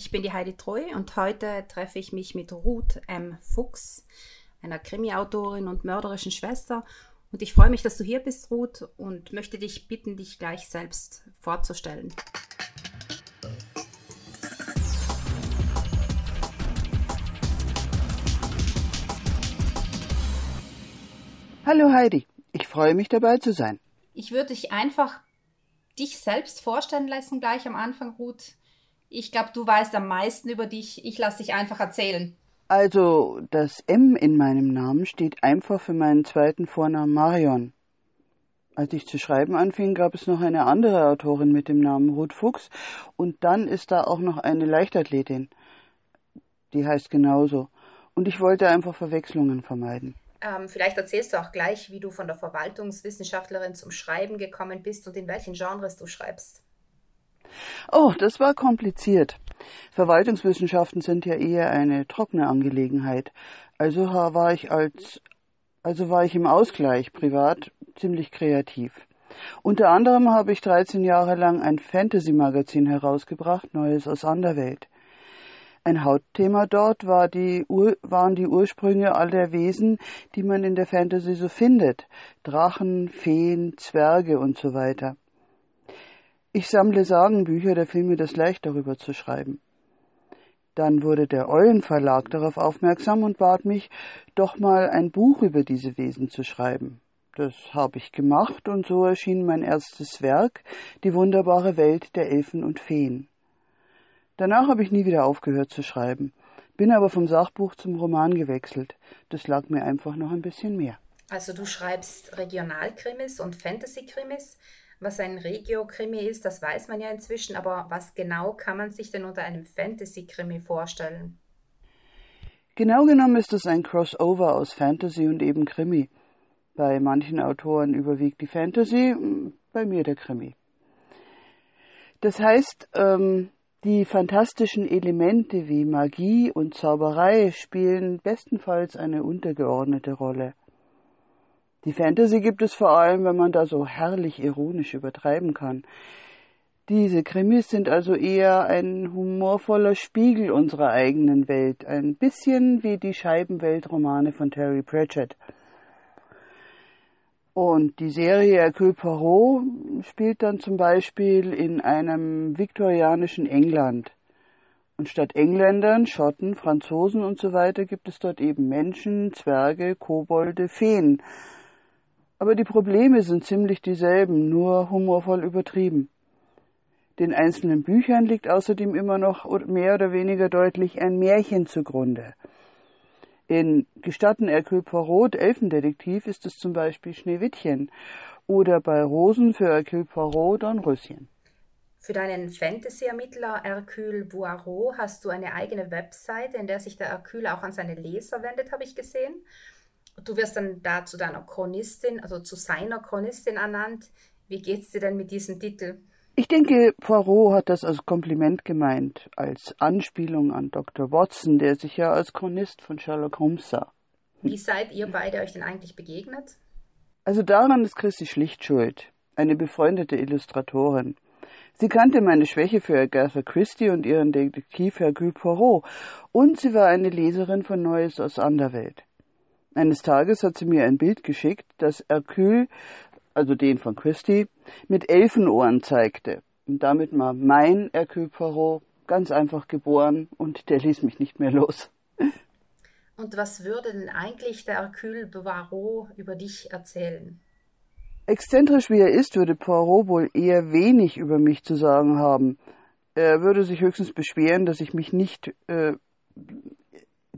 Ich bin die Heidi Treu und heute treffe ich mich mit Ruth M. Fuchs, einer Krimi-Autorin und mörderischen Schwester. Und ich freue mich, dass du hier bist, Ruth, und möchte dich bitten, dich gleich selbst vorzustellen. Hallo Heidi, ich freue mich dabei zu sein. Ich würde dich einfach dich selbst vorstellen lassen gleich am Anfang, Ruth. Ich glaube, du weißt am meisten über dich. Ich lasse dich einfach erzählen. Also, das M in meinem Namen steht einfach für meinen zweiten Vornamen Marion. Als ich zu schreiben anfing, gab es noch eine andere Autorin mit dem Namen Ruth Fuchs und dann ist da auch noch eine Leichtathletin. Die heißt genauso. Und ich wollte einfach Verwechslungen vermeiden. Ähm, vielleicht erzählst du auch gleich, wie du von der Verwaltungswissenschaftlerin zum Schreiben gekommen bist und in welchen Genres du schreibst. Oh, das war kompliziert. Verwaltungswissenschaften sind ja eher eine trockene Angelegenheit. Also war ich als, also war ich im Ausgleich privat ziemlich kreativ. Unter anderem habe ich 13 Jahre lang ein Fantasy-Magazin herausgebracht, Neues aus Anderwelt. Ein Hauptthema dort war die waren die Ursprünge all der Wesen, die man in der Fantasy so findet. Drachen, Feen, Zwerge und so weiter. Ich sammle Sagenbücher, da fiel mir das leicht, darüber zu schreiben. Dann wurde der Eulenverlag darauf aufmerksam und bat mich, doch mal ein Buch über diese Wesen zu schreiben. Das habe ich gemacht und so erschien mein erstes Werk, die wunderbare Welt der Elfen und Feen. Danach habe ich nie wieder aufgehört zu schreiben, bin aber vom Sachbuch zum Roman gewechselt. Das lag mir einfach noch ein bisschen mehr. Also du schreibst Regionalkrimis und Fantasy-Krimis. Was ein Regio-Krimi ist, das weiß man ja inzwischen, aber was genau kann man sich denn unter einem Fantasy-Krimi vorstellen? Genau genommen ist es ein Crossover aus Fantasy und eben Krimi. Bei manchen Autoren überwiegt die Fantasy, bei mir der Krimi. Das heißt, ähm, die fantastischen Elemente wie Magie und Zauberei spielen bestenfalls eine untergeordnete Rolle. Die Fantasy gibt es vor allem, wenn man da so herrlich ironisch übertreiben kann. Diese Krimis sind also eher ein humorvoller Spiegel unserer eigenen Welt, ein bisschen wie die Scheibenweltromane von Terry Pratchett. Und die Serie Hercule Poirot spielt dann zum Beispiel in einem viktorianischen England. Und statt Engländern, Schotten, Franzosen und so weiter gibt es dort eben Menschen, Zwerge, Kobolde, Feen aber die Probleme sind ziemlich dieselben, nur humorvoll übertrieben. Den einzelnen Büchern liegt außerdem immer noch mehr oder weniger deutlich ein Märchen zugrunde. In Gestatten Hercule Poirot, Elfendetektiv, ist es zum Beispiel Schneewittchen oder bei Rosen für Hercule Poirot Dornröschen. Für deinen Fantasy-Ermittler Hercule Poirot hast du eine eigene Webseite, in der sich der Hercule auch an seine Leser wendet, habe ich gesehen. Du wirst dann da zu deiner Chronistin, also zu seiner Chronistin ernannt. Wie geht's dir denn mit diesem Titel? Ich denke, Poirot hat das als Kompliment gemeint, als Anspielung an Dr. Watson, der sich ja als Chronist von Sherlock Holmes sah. Wie seid ihr beide euch denn eigentlich begegnet? Also daran ist Christi schlicht schuld, eine befreundete Illustratorin. Sie kannte meine Schwäche für Agatha Christie und ihren Detektiv Hercule Poirot, und sie war eine Leserin von Neues aus Anderwelt. Eines Tages hat sie mir ein Bild geschickt, das Hercule, also den von Christie, mit Elfenohren zeigte. Und damit war mein Hercule Poirot ganz einfach geboren und der ließ mich nicht mehr los. Und was würde denn eigentlich der Hercule Poirot über dich erzählen? Exzentrisch wie er ist, würde Poirot wohl eher wenig über mich zu sagen haben. Er würde sich höchstens beschweren, dass ich mich nicht äh,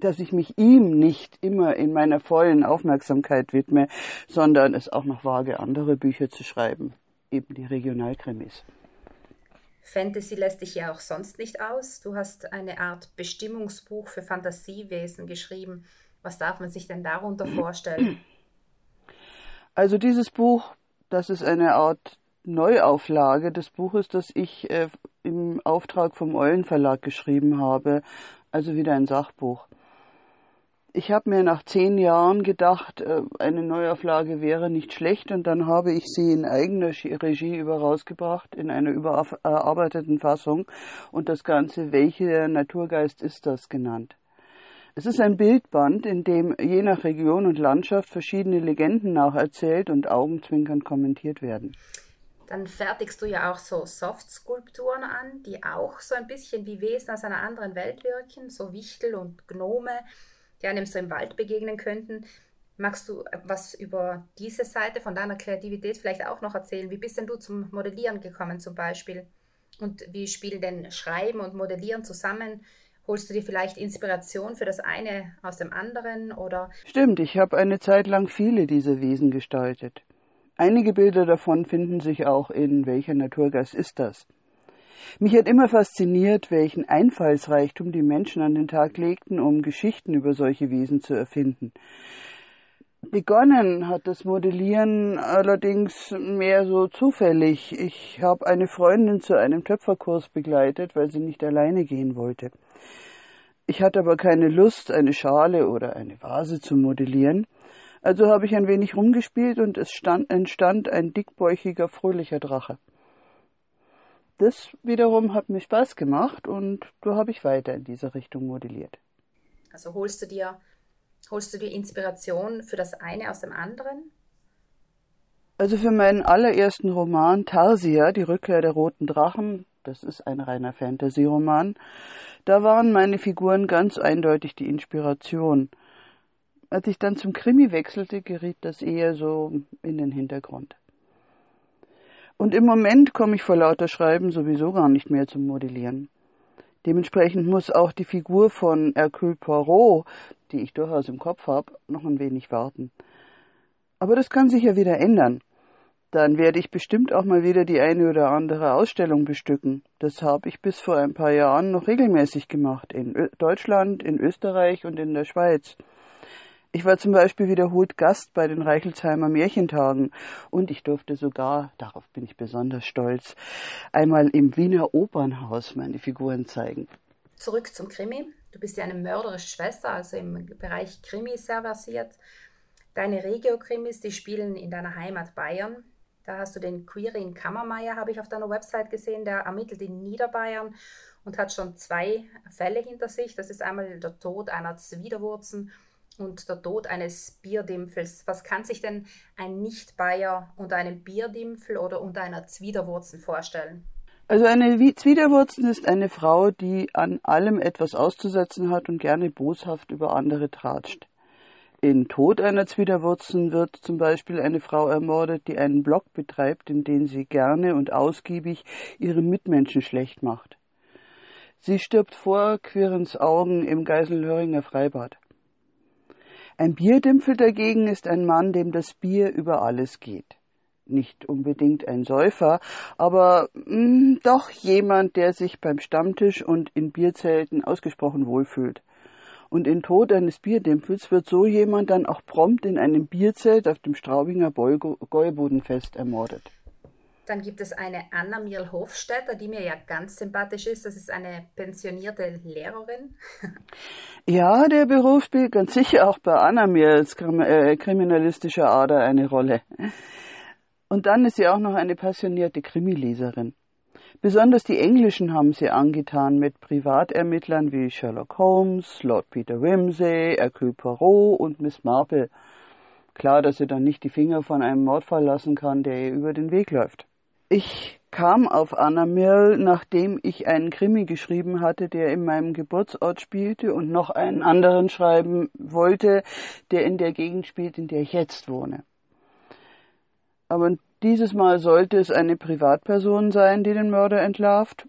dass ich mich ihm nicht immer in meiner vollen Aufmerksamkeit widme, sondern es auch noch wage, andere Bücher zu schreiben, eben die Regionalkrimis. Fantasy lässt dich ja auch sonst nicht aus. Du hast eine Art Bestimmungsbuch für Fantasiewesen geschrieben. Was darf man sich denn darunter vorstellen? Also dieses Buch, das ist eine Art Neuauflage des Buches, das ich äh, im Auftrag vom Eulen Verlag geschrieben habe, also wieder ein Sachbuch. Ich habe mir nach zehn Jahren gedacht, äh, eine Neuauflage wäre nicht schlecht und dann habe ich sie in eigener Regie über rausgebracht, in einer überarbeiteten Fassung und das Ganze, welche Naturgeist ist das genannt. Es ist ein Bildband, in dem je nach Region und Landschaft verschiedene Legenden nacherzählt und augenzwinkernd kommentiert werden. Dann fertigst du ja auch so Soft-Skulpturen an, die auch so ein bisschen wie Wesen aus einer anderen Welt wirken, so Wichtel und Gnome die einem so im Wald begegnen könnten. Magst du was über diese Seite von deiner Kreativität vielleicht auch noch erzählen? Wie bist denn du zum Modellieren gekommen zum Beispiel? Und wie spielen denn Schreiben und Modellieren zusammen? Holst du dir vielleicht Inspiration für das eine aus dem anderen oder? Stimmt, ich habe eine Zeit lang viele dieser Wesen gestaltet. Einige Bilder davon finden sich auch in Welcher Naturgeist ist das? Mich hat immer fasziniert, welchen Einfallsreichtum die Menschen an den Tag legten, um Geschichten über solche Wesen zu erfinden. Begonnen hat das Modellieren allerdings mehr so zufällig. Ich habe eine Freundin zu einem Töpferkurs begleitet, weil sie nicht alleine gehen wollte. Ich hatte aber keine Lust, eine Schale oder eine Vase zu modellieren. Also habe ich ein wenig rumgespielt und es stand, entstand ein dickbäuchiger, fröhlicher Drache das wiederum hat mir Spaß gemacht und da habe ich weiter in diese Richtung modelliert. Also holst du dir, holst du dir Inspiration für das eine aus dem anderen? Also für meinen allerersten Roman Tarsia, die Rückkehr der roten Drachen, das ist ein reiner Fantasy-Roman, da waren meine Figuren ganz eindeutig die Inspiration. Als ich dann zum Krimi wechselte, geriet das eher so in den Hintergrund. Und im Moment komme ich vor lauter Schreiben sowieso gar nicht mehr zum Modellieren. Dementsprechend muss auch die Figur von Hercule Poirot, die ich durchaus im Kopf habe, noch ein wenig warten. Aber das kann sich ja wieder ändern. Dann werde ich bestimmt auch mal wieder die eine oder andere Ausstellung bestücken. Das habe ich bis vor ein paar Jahren noch regelmäßig gemacht. In Deutschland, in Österreich und in der Schweiz. Ich war zum Beispiel wiederholt Gast bei den Reichelsheimer Märchentagen und ich durfte sogar, darauf bin ich besonders stolz, einmal im Wiener Opernhaus meine Figuren zeigen. Zurück zum Krimi. Du bist ja eine mörderische Schwester, also im Bereich Krimi sehr versiert. Deine Regio-Krimis, die spielen in deiner Heimat Bayern. Da hast du den Quirin Kammermeier, habe ich auf deiner Website gesehen, der ermittelt in Niederbayern und hat schon zwei Fälle hinter sich. Das ist einmal der Tod einer Zwiderwurzen und der Tod eines Bierdimpfels. Was kann sich denn ein Nicht-Bayer unter einem Bierdimpfel oder unter einer Zwiderwurzen vorstellen? Also eine Zwiderwurzen ist eine Frau, die an allem etwas auszusetzen hat und gerne boshaft über andere tratscht. In Tod einer Zwiderwurzen wird zum Beispiel eine Frau ermordet, die einen Blog betreibt, in dem sie gerne und ausgiebig ihre Mitmenschen schlecht macht. Sie stirbt vor Quirens Augen im Geiselhöringer Freibad. Ein Bierdimpfel dagegen ist ein Mann, dem das Bier über alles geht. Nicht unbedingt ein Säufer, aber mh, hm, doch jemand, der sich beim Stammtisch und in Bierzelten ausgesprochen wohlfühlt. Und in Tod eines Bierdimpfels wird so jemand dann auch prompt in einem Bierzelt auf dem Straubinger Gäubodenfest ermordet. Dann gibt es eine Anna Mirl Hofstetter, die mir ja ganz sympathisch ist. Das ist eine pensionierte Lehrerin. Ja, der Beruf spielt ganz sicher auch bei Anna Mirls äh, kriminalistischer Ader eine Rolle. Und dann ist sie auch noch eine passionierte Krimileserin. Besonders die Englischen haben sie angetan mit Privatermittlern wie Sherlock Holmes, Lord Peter Wimsey, Hercule Poirot und Miss Marple. Klar, dass sie dann nicht die Finger von einem Mordfall lassen kann, der ihr über den Weg läuft. Ich kam auf Anna Mirl, nachdem ich einen Krimi geschrieben hatte, der in meinem Geburtsort spielte und noch einen anderen schreiben wollte, der in der Gegend spielt, in der ich jetzt wohne. Aber dieses Mal sollte es eine Privatperson sein, die den Mörder entlarvt.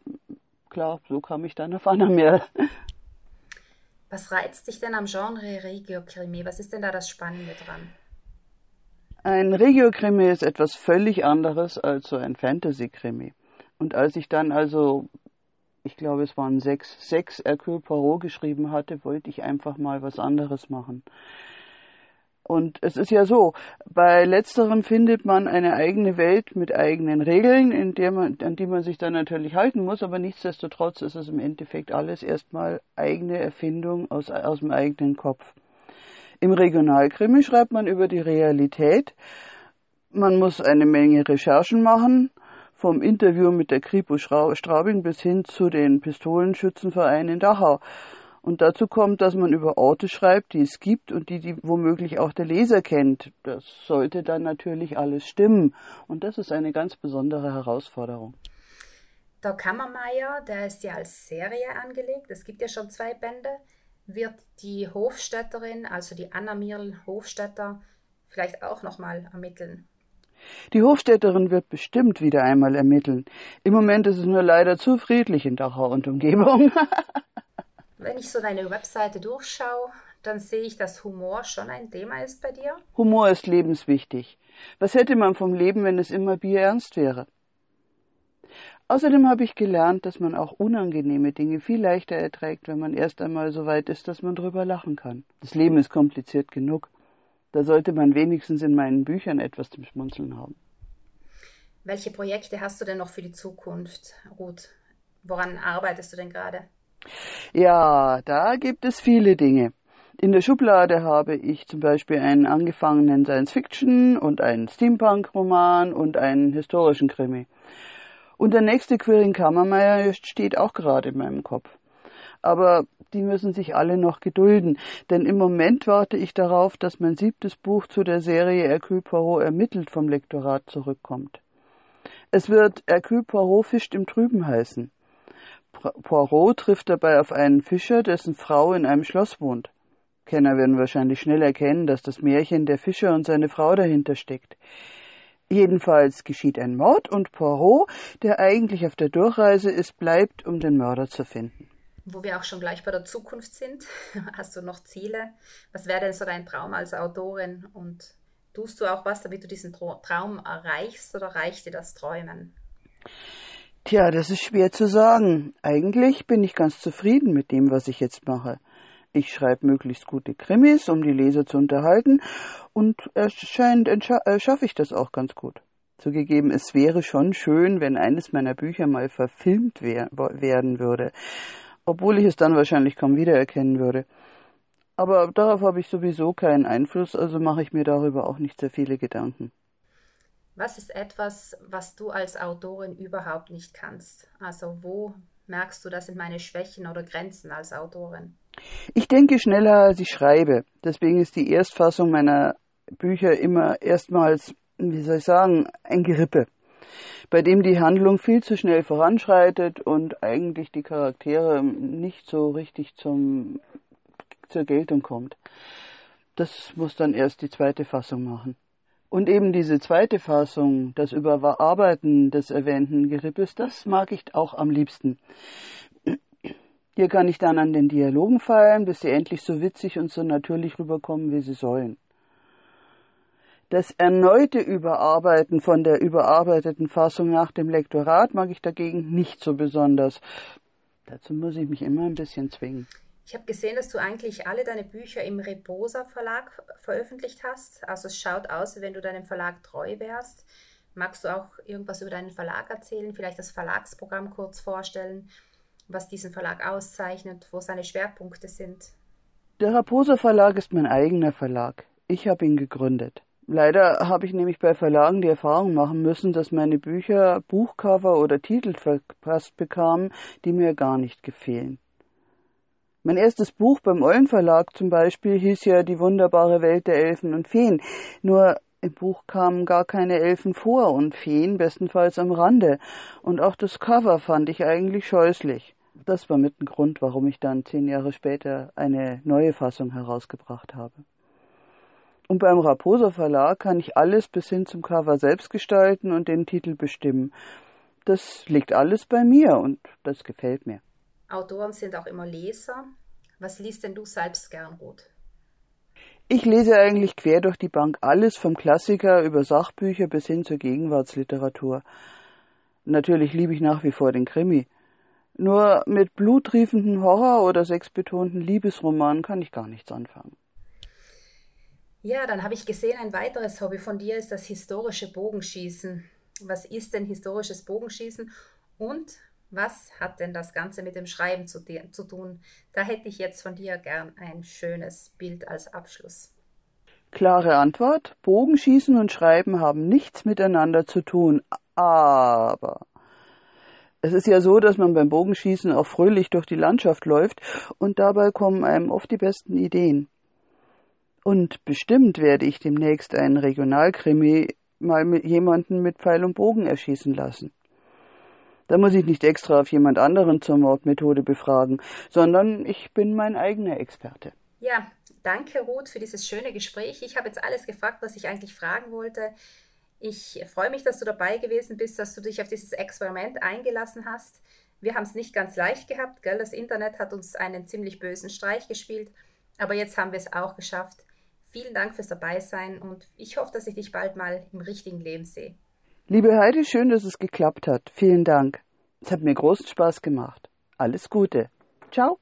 Klar, so kam ich dann auf Anna Mirl. Was reizt dich denn am Genre Regio-Krimi? Was ist denn da das Spannende dran? Ein Regio-Krimi ist etwas völlig anderes als so ein Fantasy-Krimi. Und als ich dann also, ich glaube es waren sechs, sechs Hercule Poirot geschrieben hatte, wollte ich einfach mal was anderes machen. Und es ist ja so, bei letzteren findet man eine eigene Welt mit eigenen Regeln, in der man, an die man sich dann natürlich halten muss, aber nichtsdestotrotz ist es im Endeffekt alles erstmal eigene Erfindung aus, aus dem eigenen Kopf. Im Regionalkrimi schreibt man über die Realität. Man muss eine Menge Recherchen machen, vom Interview mit der Kripo Straubing bis hin zu den Pistolenschützenvereinen in Dachau. Und dazu kommt, dass man über Orte schreibt, die es gibt und die, die womöglich auch der Leser kennt. Das sollte dann natürlich alles stimmen. Und das ist eine ganz besondere Herausforderung. Der Kammermeier, der ist ja als Serie angelegt. Es gibt ja schon zwei Bände. Wird die Hofstädterin, also die Anna Mirl Hofstädter, vielleicht auch nochmal ermitteln? Die Hofstädterin wird bestimmt wieder einmal ermitteln. Im Moment ist es nur leider zu friedlich in Dachau und Umgebung. Wenn ich so deine Webseite durchschaue, dann sehe ich, dass Humor schon ein Thema ist bei dir. Humor ist lebenswichtig. Was hätte man vom Leben, wenn es immer bierernst wäre? Außerdem habe ich gelernt, dass man auch unangenehme Dinge viel leichter erträgt, wenn man erst einmal so weit ist, dass man drüber lachen kann. Das Leben ist kompliziert genug. Da sollte man wenigstens in meinen Büchern etwas zum Schmunzeln haben. Welche Projekte hast du denn noch für die Zukunft, Ruth? Woran arbeitest du denn gerade? Ja, da gibt es viele Dinge. In der Schublade habe ich zum Beispiel einen angefangenen Science-Fiction und einen Steampunk-Roman und einen historischen Krimi. Und der nächste Quirin Kammermeier steht auch gerade in meinem Kopf. Aber die müssen sich alle noch gedulden, denn im Moment warte ich darauf, dass mein siebtes Buch zu der Serie Hercule Poirot ermittelt vom Lektorat zurückkommt. Es wird Hercule Poirot fischt im Trüben heißen. Poirot trifft dabei auf einen Fischer, dessen Frau in einem Schloss wohnt. Kenner werden wahrscheinlich schnell erkennen, dass das Märchen der Fischer und seine Frau dahinter steckt. Jedenfalls geschieht ein Mord und Poirot, der eigentlich auf der Durchreise ist, bleibt, um den Mörder zu finden. Wo wir auch schon gleich bei der Zukunft sind, hast du noch Ziele? Was wäre denn so dein Traum als Autorin? Und tust du auch was, damit du diesen Traum erreichst oder reicht dir das Träumen? Tja, das ist schwer zu sagen. Eigentlich bin ich ganz zufrieden mit dem, was ich jetzt mache. Ich schreibe möglichst gute Krimis, um die Leser zu unterhalten, und erscheint äh, schaffe ich das auch ganz gut. Zugegeben, es wäre schon schön, wenn eines meiner Bücher mal verfilmt wer werden würde, obwohl ich es dann wahrscheinlich kaum wiedererkennen würde. Aber darauf habe ich sowieso keinen Einfluss, also mache ich mir darüber auch nicht sehr viele Gedanken. Was ist etwas, was du als Autorin überhaupt nicht kannst? Also wo merkst du, das sind meine Schwächen oder Grenzen als Autorin? Ich denke schneller, als ich schreibe. Deswegen ist die Erstfassung meiner Bücher immer erstmals, wie soll ich sagen, ein Gerippe, bei dem die Handlung viel zu schnell voranschreitet und eigentlich die Charaktere nicht so richtig zum, zur Geltung kommt. Das muss dann erst die zweite Fassung machen. Und eben diese zweite Fassung, das Überarbeiten des erwähnten Gerippes, das mag ich auch am liebsten. Hier kann ich dann an den Dialogen feilen, bis sie endlich so witzig und so natürlich rüberkommen, wie sie sollen. Das erneute Überarbeiten von der überarbeiteten Fassung nach dem Lektorat mag ich dagegen nicht so besonders. Dazu muss ich mich immer ein bisschen zwingen. Ich habe gesehen, dass du eigentlich alle deine Bücher im Reposa Verlag veröffentlicht hast. Also es schaut aus, wenn du deinem Verlag treu wärst. Magst du auch irgendwas über deinen Verlag erzählen, vielleicht das Verlagsprogramm kurz vorstellen, was diesen Verlag auszeichnet, wo seine Schwerpunkte sind? Der Raposa Verlag ist mein eigener Verlag. Ich habe ihn gegründet. Leider habe ich nämlich bei Verlagen die Erfahrung machen müssen, dass meine Bücher Buchcover oder Titel verpasst bekamen, die mir gar nicht gefielen. Mein erstes Buch beim Eulen Verlag zum Beispiel hieß ja Die wunderbare Welt der Elfen und Feen. Nur im Buch kamen gar keine Elfen vor und Feen bestenfalls am Rande. Und auch das Cover fand ich eigentlich scheußlich. Das war mit ein Grund, warum ich dann zehn Jahre später eine neue Fassung herausgebracht habe. Und beim Raposa Verlag kann ich alles bis hin zum Cover selbst gestalten und den Titel bestimmen. Das liegt alles bei mir und das gefällt mir. Autoren sind auch immer Leser. Was liest denn du selbst gern, Ruth? Ich lese eigentlich quer durch die Bank alles, vom Klassiker über Sachbücher bis hin zur Gegenwartsliteratur. Natürlich liebe ich nach wie vor den Krimi. Nur mit bluttriefenden Horror- oder sexbetonten Liebesromanen kann ich gar nichts anfangen. Ja, dann habe ich gesehen, ein weiteres Hobby von dir ist das historische Bogenschießen. Was ist denn historisches Bogenschießen und Was hat denn das Ganze mit dem Schreiben zu, zu tun? Da hätte ich jetzt von dir gern ein schönes Bild als Abschluss. Klare Antwort. Bogenschießen und Schreiben haben nichts miteinander zu tun. Aber es ist ja so, dass man beim Bogenschießen auch fröhlich durch die Landschaft läuft und dabei kommen einem oft die besten Ideen. Und bestimmt werde ich demnächst einen Regionalkrimi mal mit jemanden mit Pfeil und Bogen erschießen lassen. Da muss ich nicht extra auf jemand anderen zur Mordmethode befragen, sondern ich bin mein eigener Experte. Ja, danke Ruth für dieses schöne Gespräch. Ich habe jetzt alles gefragt, was ich eigentlich fragen wollte. Ich freue mich, dass du dabei gewesen bist, dass du dich auf dieses Experiment eingelassen hast. Wir haben es nicht ganz leicht gehabt, gell? Das Internet hat uns einen ziemlich bösen Streich gespielt, aber jetzt haben wir es auch geschafft. Vielen Dank fürs Dabeisein und ich hoffe, dass ich dich bald mal im richtigen Leben sehe. Liebe Heidi, schön, dass es geklappt hat. Vielen Dank. Es hat mir großen Spaß gemacht. Alles Gute. Ciao.